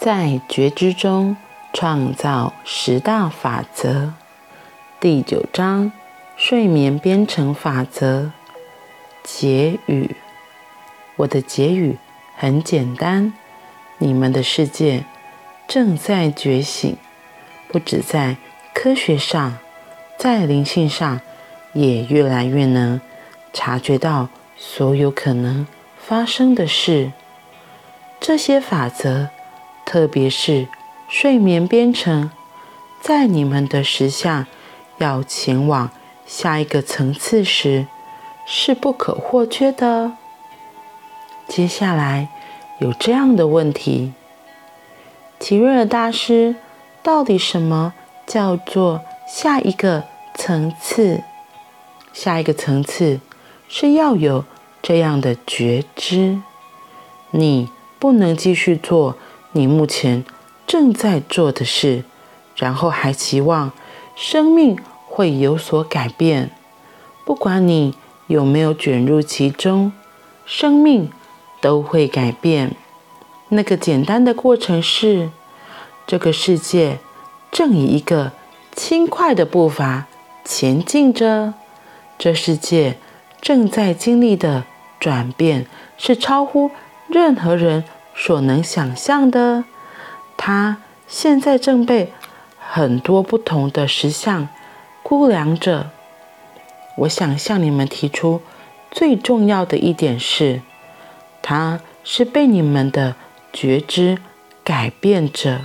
在觉知中创造十大法则，第九章睡眠编程法则。结语：我的结语很简单，你们的世界正在觉醒，不止在科学上，在灵性上，也越来越能察觉到所有可能发生的事。这些法则。特别是睡眠编程，在你们的实相要前往下一个层次时，是不可或缺的。接下来有这样的问题：奇瑞尔大师，到底什么叫做下一个层次？下一个层次是要有这样的觉知，你不能继续做。你目前正在做的事，然后还期望生命会有所改变。不管你有没有卷入其中，生命都会改变。那个简单的过程是：这个世界正以一个轻快的步伐前进着。这世界正在经历的转变是超乎任何人。所能想象的，它现在正被很多不同的实相估量着。我想向你们提出最重要的一点是，它是被你们的觉知改变着。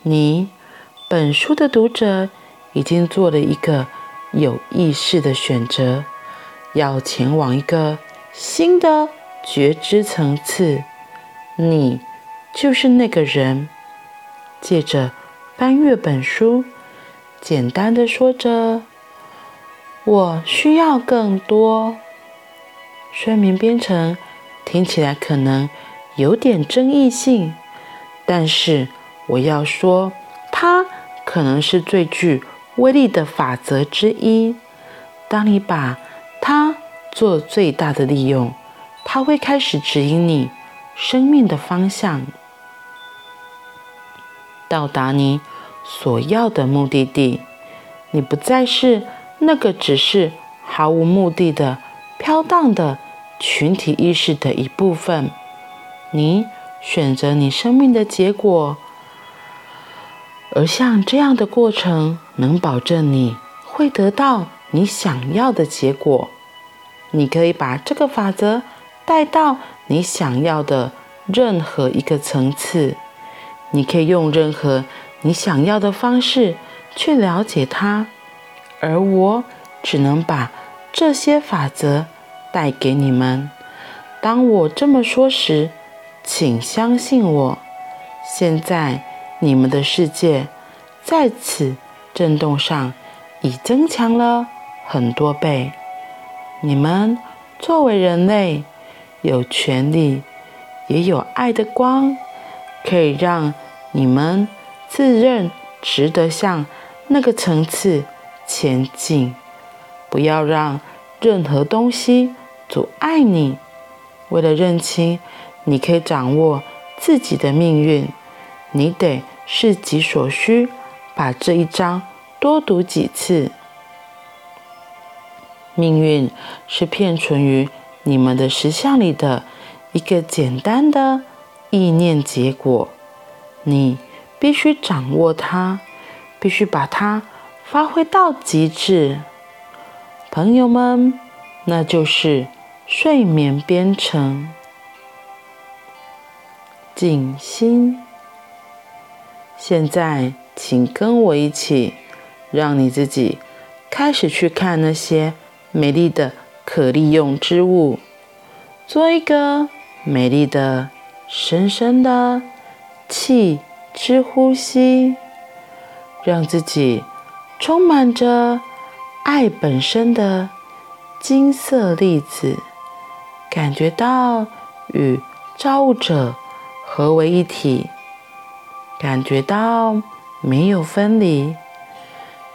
你，本书的读者，已经做了一个有意识的选择，要前往一个新的觉知层次。你就是那个人。借着翻阅本书，简单的说着：“我需要更多。”睡眠编程听起来可能有点争议性，但是我要说，它可能是最具威力的法则之一。当你把它做最大的利用，它会开始指引你。生命的方向，到达你所要的目的地。你不再是那个只是毫无目的的飘荡的群体意识的一部分。你选择你生命的结果，而像这样的过程能保证你会得到你想要的结果。你可以把这个法则带到你想要的任何一个层次，你可以用任何你想要的方式去了解它，而我只能把这些法则带给你们。当我这么说时，请相信我。现在你们的世界在此振动上已增强了很多倍。你们作为人类，有权利，也有爱的光，可以让你们自认值得向那个层次前进。不要让任何东西阻碍你。为了认清你可以掌握自己的命运，你得视己所需，把这一章多读几次。命运是片存于你们的实相里的一个简单的意念结果，你必须掌握它，必须把它发挥到极致。朋友们，那就是睡眠编程。静心。现在，请跟我一起，让你自己开始去看那些美丽的可利用之物。做一个美丽的、深深的气之呼吸，让自己充满着爱本身的金色粒子，感觉到与造物者合为一体，感觉到没有分离。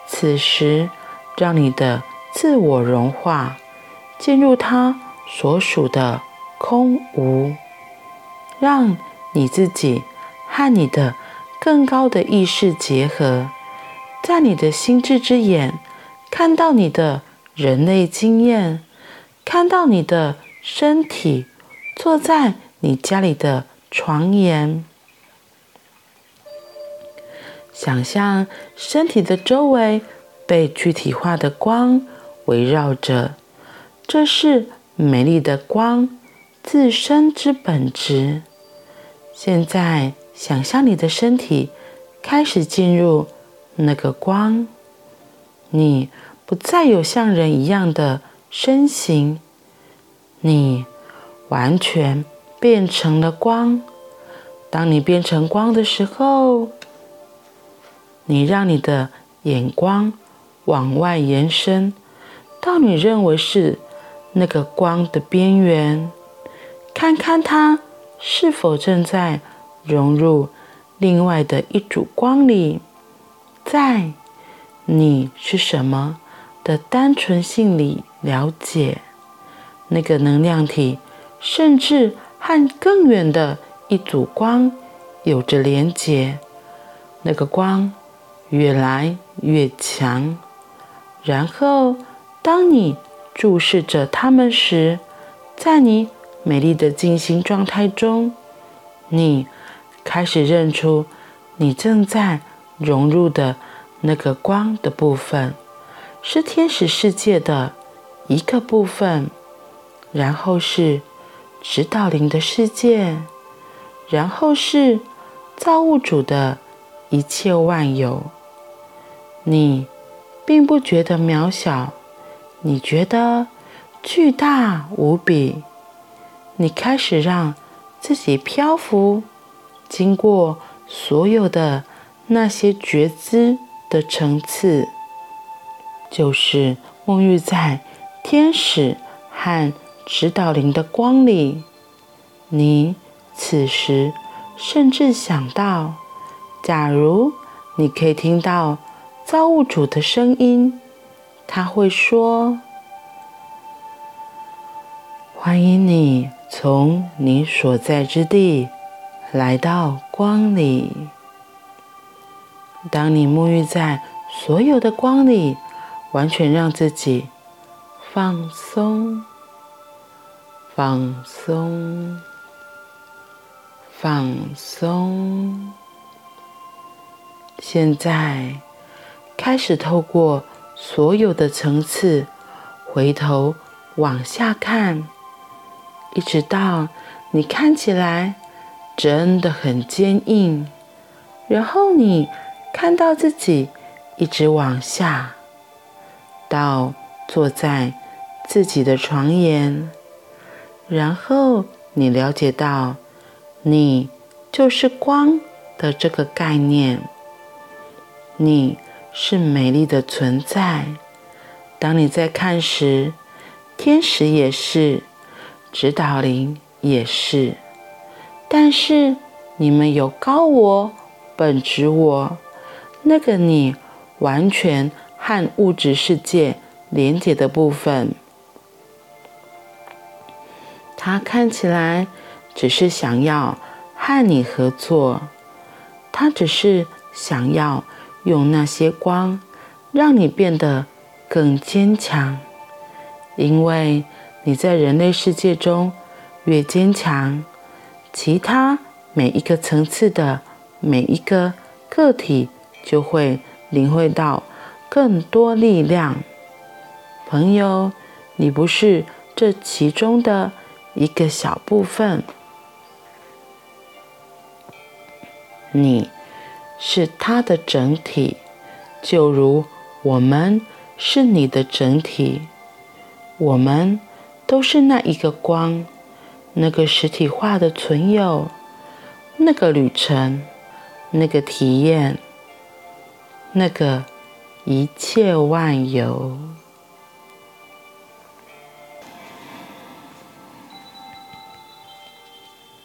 此时，让你的自我融化，进入它。所属的空无，让你自己和你的更高的意识结合，在你的心智之眼看到你的人类经验，看到你的身体坐在你家里的床沿，想象身体的周围被具体化的光围绕着，这是美丽的光自身之本质。现在，想象你的身体开始进入那个光，你不再有像人一样的身形，你完全变成了光。当你变成光的时候，你让你的眼光往外延伸，到你认为是那个光的边缘，看看它。是否正在融入另外的一组光里，在你是什么的单纯性里了解那个能量体，甚至和更远的一组光有着连结。那个光越来越强，然后当你注视着他们时，在你。美丽的静心状态中，你开始认出你正在融入的那个光的部分，是天使世界的一个部分，然后是指导灵的世界，然后是造物主的一切万有。你并不觉得渺小，你觉得巨大无比。你开始让自己漂浮，经过所有的那些觉知的层次，就是沐浴在天使和指导灵的光里。你此时甚至想到，假如你可以听到造物主的声音，他会说：“欢迎你。”从你所在之地来到光里。当你沐浴在所有的光里，完全让自己放松、放松、放松。现在开始透过所有的层次，回头往下看。一直到你看起来真的很坚硬，然后你看到自己一直往下，到坐在自己的床沿，然后你了解到你就是光的这个概念，你是美丽的存在。当你在看时，天使也是。指导灵也是，但是你们有高我、本质我，那个你完全和物质世界连接的部分，他看起来只是想要和你合作，他只是想要用那些光让你变得更坚强，因为。你在人类世界中越坚强，其他每一个层次的每一个个体就会领会到更多力量。朋友，你不是这其中的一个小部分，你是它的整体，就如我们是你的整体，我们。都是那一个光，那个实体化的存有，那个旅程，那个体验，那个一切万有。